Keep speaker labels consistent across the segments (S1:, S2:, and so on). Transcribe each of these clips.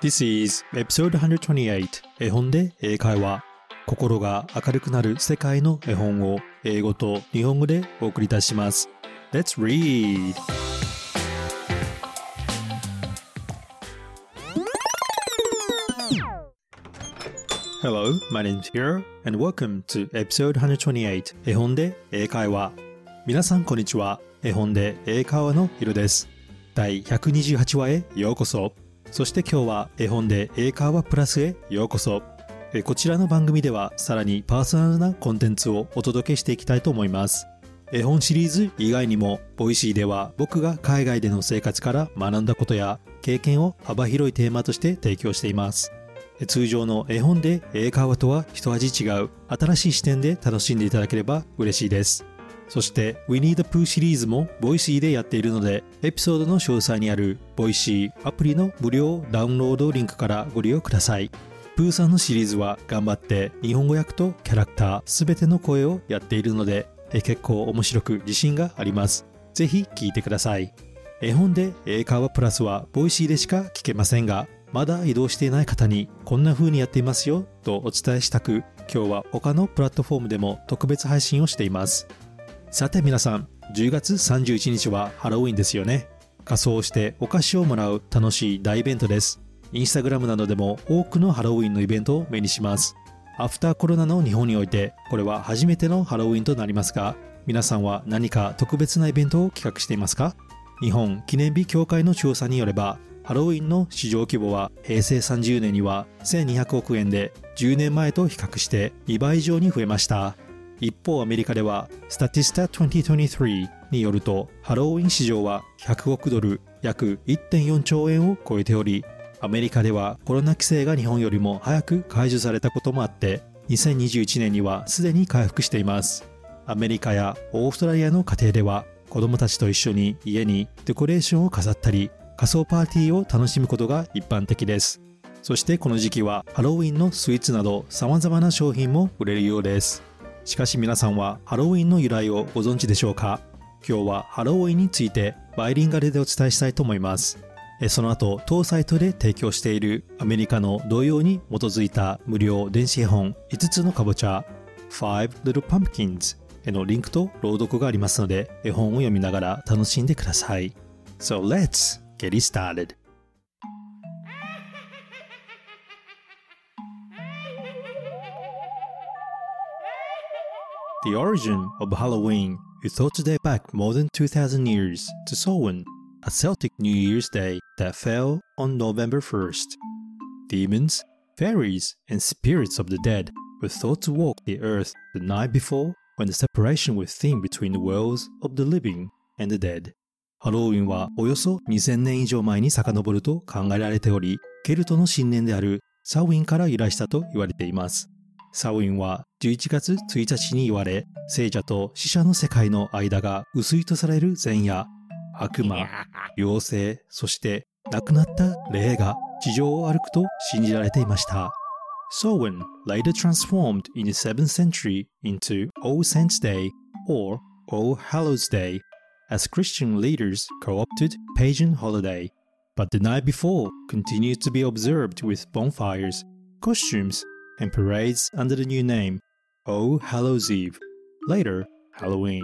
S1: This is episode 128絵本で英会話。心が明るくなる世界の絵本を英語と日本語でお送りいたします。Let's read! Hello, my name is Hiro and welcome to episode 128絵本で英会話。皆さんこんにちは。絵本で英会話のヒロです。第128話へようこそ。そして今日は絵本で英会話プラスへようこそ。こちらの番組ではさらにパーソナルなコンテンツをお届けしていきたいと思います。絵本シリーズ以外にも Voicy では僕が海外での生活から学んだことや経験を幅広いテーマとして提供しています。通常の絵本で英会話とは一味違う新しい視点で楽しんでいただければ嬉しいです。そして Winnie the Pooh シリーズも Voicy でやっているのでエピソードの詳細にある Voicy アプリの無料ダウンロードリンクからご利用ください。プーさんのシリーズは頑張って日本語訳とキャラクターすべての声をやっているので結構面白く自信があります。ぜひ聞いてください。絵本で英会話プラスは Voicy でしか聞けませんがまだ移動していない方にこんな風にやっていますよとお伝えしたく今日は他のプラットフォームでも特別配信をしていますさて皆さん10月31日はハロウィンですよね。仮装してお菓子をもらう楽しい大イベントです。インスタグラムなどでも多くのハロウィンのイベントを目にします。アフターコロナの日本においてこれは初めてのハロウィンとなりますが皆さんは何か特別なイベントを企画していますか？日本記念日協会の調査によればハロウィンの市場規模は平成30年には1200億円で10年前と比較して2倍以上に増えました。一方アメリカではスタティスタ2023によるとハロウィン市場は100億ドル約1.4兆円を超えておりアメリカではコロナ規制が日本よりも早く解除されたこともあって2021年にはすでに回復していますアメリカやオーストラリアの家庭では子供たちと一緒に家にデコレーションを飾ったり仮想パーティーを楽しむことが一般的です。そしてこの時期はハロウィンのスイーツなど様々な商品も売れるようです。しかし皆さんはハロウィンの由来をご存知でしょうか？今日はハロウィンについてバイリンガルでお伝えしたいと思います。その後、当サイトで提供しているアメリカの同様に基づいた無料電子絵本5つのかぼちゃ Five Little Pumpkins へのリンクと朗読がありますので絵本を読みながら楽しんでください。So let's get it started. The origin of Halloween is thought to date back more than 2,000 years to Samhain, a Celtic New Year's Day that fell on November 1st. Demons, fairies, and spirits of the dead were thought to walk the earth the night before when the separation was seen between the worlds of the living and the dead. ハロウィンはおよそ2000年以上前に遡ると考えられており、ケルトの新年であるサウィンから由来したと言われています。 サウィンは11月1日に言われ、聖者と死者の世界の間が薄いとされる前夜、悪魔、妖精、そして亡くなった霊が地上を歩くと信じられていました。Samhain later transformed in the 7th century into All Saints Day or All Hallows Day as Christian leaders co-opted pagan holiday, but the night before continued to be observed with bonfires, costumes, and parades under the new name All Hallows Eve, later Halloween.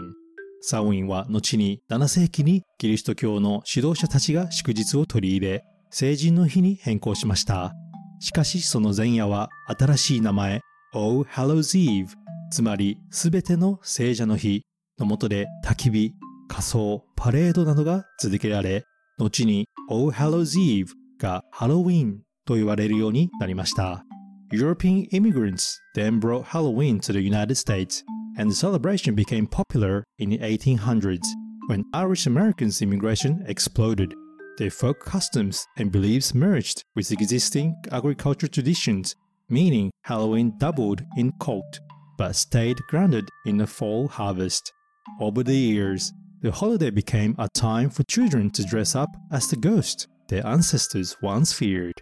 S1: サウィンは後に7世紀にキリスト教の指導者たちが祝日を取り入れ、成人の日に変更しました。しかしその前夜は新しい名前 All Hallows Eve つまりすべての聖者の日のもとで焚き火、仮装、パレードなどが続けられ、後に All Hallows Eve がハロウィンと言われるようになりました。European immigrants then brought Halloween to the United States, and the celebration became popular in the 1800s when Irish Americans' immigration exploded. Their folk customs and beliefs merged with existing agricultural traditions, meaning Halloween doubled in cult but stayed grounded in the fall harvest. Over the years, the holiday became a time for children to dress up as the ghost their ancestors once feared.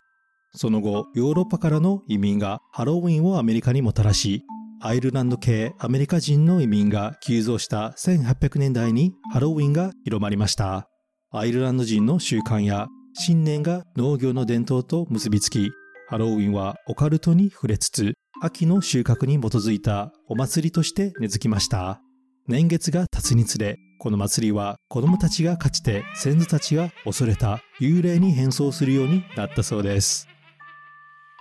S1: その後、ヨーロッパからの移民がハロウィンをアメリカにもたらし、アイルランド系アメリカ人の移民が急増した1800年代にハロウィンが広まりました。アイルランド人の習慣や新年が農業の伝統と結びつき、ハロウィンはオカルトに触れつつ、秋の収穫に基づいたお祭りとして根付きました。年月が経つにつれ、この祭りは子供たちがかつて先祖たちが恐れた幽霊に変装するようになったそうです。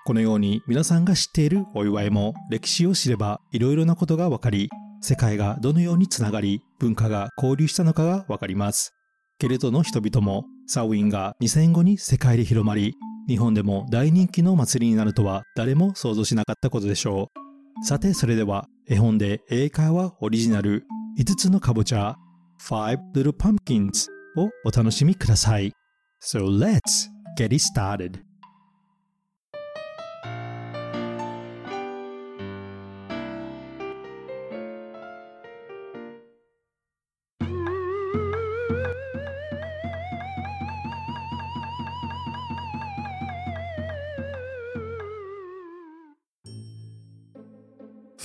S1: このように皆さんが知っているお祝いも歴史を知ればいろいろなことがわかり、世界がどのようにつながり、文化が交流したのかがわかります。ケルトの人々もサウィンが2000後に世界で広まり、日本でも大人気の祭りになるとは誰も想像しなかったことでしょう。さてそれでは絵本で英会話オリジナル5つのかぼちゃ Five Little Pumpkins をお楽しみください。So let's get it started!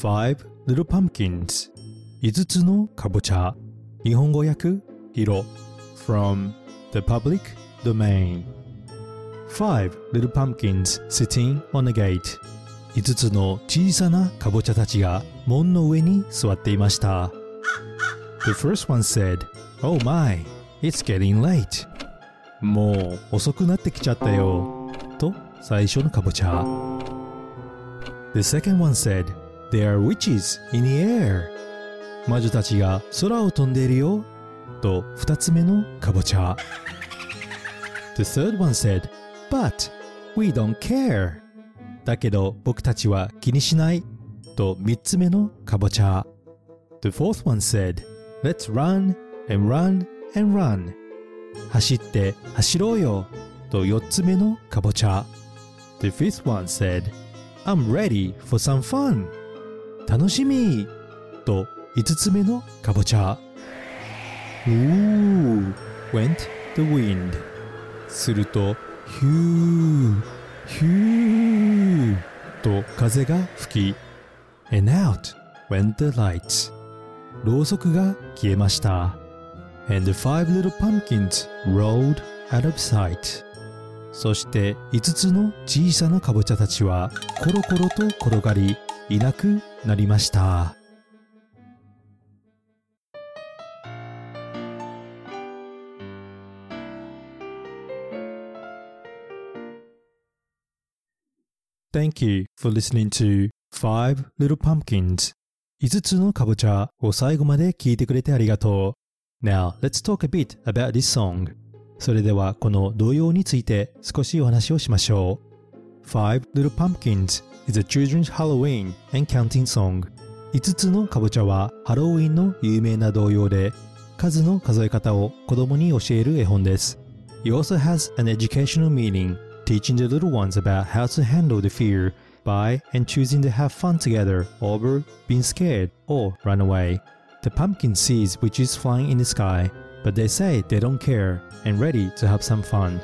S1: Five Little Pumpkins 5つのかぼちゃ日本語訳色 from the public domain Five little pumpkins sitting on a gate 5つの小さなかぼちゃたちが門の上に座っていました The first one said Oh my, it's getting late もう遅くなってきちゃったよと最初のかぼちゃ The second one said There are witches in the air. 魔女たちが空を飛んでいるよ。と二つ目のかぼちゃ。The third one said, But we don't care. だけど僕たちは気にしない。と三つ目のかぼちゃ。The fourth one said, Let's run and run and run. 走って走ろうよ。と四つ目のかぼちゃ。The fifth one said, I'm ready for some fun. 楽しみと5つ目のかぼちゃ。Ooh, went the wind. すると、ヒュー、ヒューと風が吹き、and out went the lights. ろうそくが消えました。and the five little pumpkins rolled out of sight. そして5つの小さなかぼちゃたちはコロコロと転がりいなくなりました。Thank you for listening to Five Little Pumpkins 5つのかぼちゃを最後まで聞いてくれてありがとう。Now, let's talk a bit about this song. それではこの童謡について少しお話をしましょう。Five Little Pumpkins is a children's Halloween and counting song. 5つのかぼちゃはハロウィンの有名な童謡で数の数え方を子供に教える絵本です。It also has an educational meaning, teaching the little ones about how to handle the fear by and choosing to have fun together over being scared or run away. The pumpkin sees witches flying in the sky, but they say they don't care and ready to have some fun.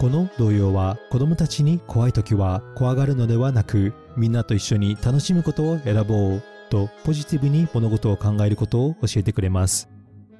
S1: この童謡は子供たちに怖い時は怖がるのではなくみんなと一緒に楽しむことを選ぼうとポジティブに物事を考えることを教えてくれます。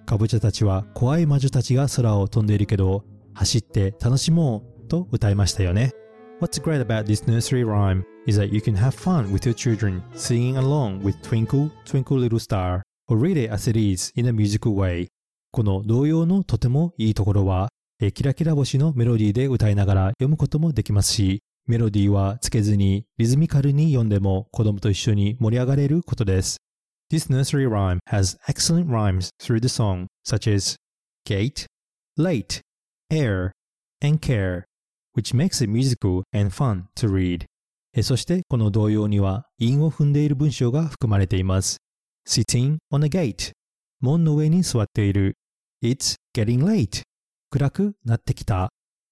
S1: かぼちゃたちは怖い魔女たちが空を飛んでいるけど走って楽しもうと歌いましたよね。What's great about this nursery rhyme is that you can have fun with your children singing along with Twinkle, Twinkle Little Star or read it as it is in a musical way. この童謡のとてもいいところはえキラキラ星のメロディーで歌いながら読むこともできますし、メロディーはつけずにリズミカルに読んでも子供と一緒に盛り上がれることです。This nursery rhyme has excellent rhymes through the song, such as gate, late, air, and care, which makes it musical and fun to read. そしてこの童謡には韻を踏んでいる文章が含まれています。sitting on a gate 門の上に座っている It's getting late 暗くなってきた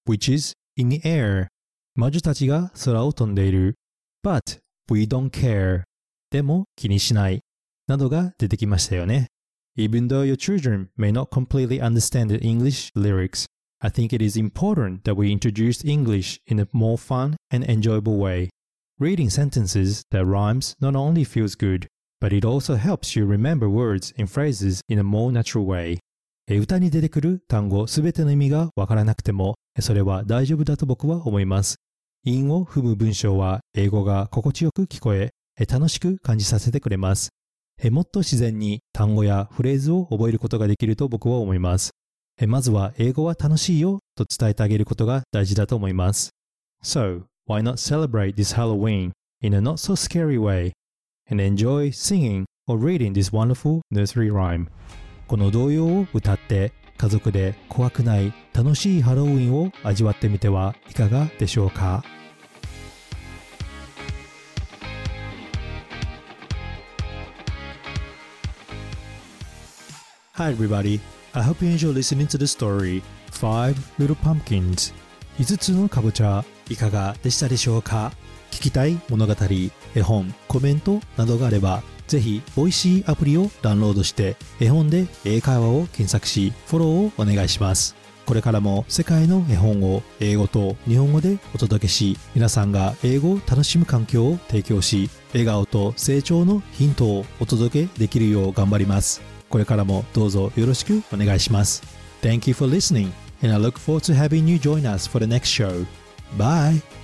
S1: which is in the air 魔女たちが空を飛んでいる but we don't care でも気にしないなどが出てきましたよね Even though your children may not completely understand the English lyrics, I think it is important that we introduce English in a more fun and enjoyable way. Reading sentences that rhymes not only feels good, but it also helps you remember words and phrases in a more natural way. 歌に出てくる単語すべての意味がわからなくてもそれは大丈夫だと僕は思います。韻を踏む文章は英語が心地よく聞こえ、楽しく感じさせてくれます。もっと自然に単語やフレーズを覚えることができると僕は思います。まずは英語は楽しいよと伝えてあげることが大事だと思います。So, why not celebrate this Halloween in a not so scary way and enjoy singing or reading this wonderful nursery rhyme? この童謡を歌って家族で怖くない楽しいハロウィンを味わってみてはいかがでしょうか？Hi everybody, I hope you enjoy listening to the story Five Little Pumpkins. 5つのかぼちゃいかがでしたでしょうか？聞きたい物語、絵本、コメントなどがあればぜひ、 Voicy アプリをダウンロードして、絵本で英会話を検索し、フォローをお願いします。これからも世界の絵本を英語と日本語でお届けし、皆さんが英語を楽しむ環境を提供し、笑顔と成長のヒントをお届けできるよう頑張ります。これからもどうぞよろしくお願いします。Thank you for listening, and I look forward to having you join us for the next show. Bye!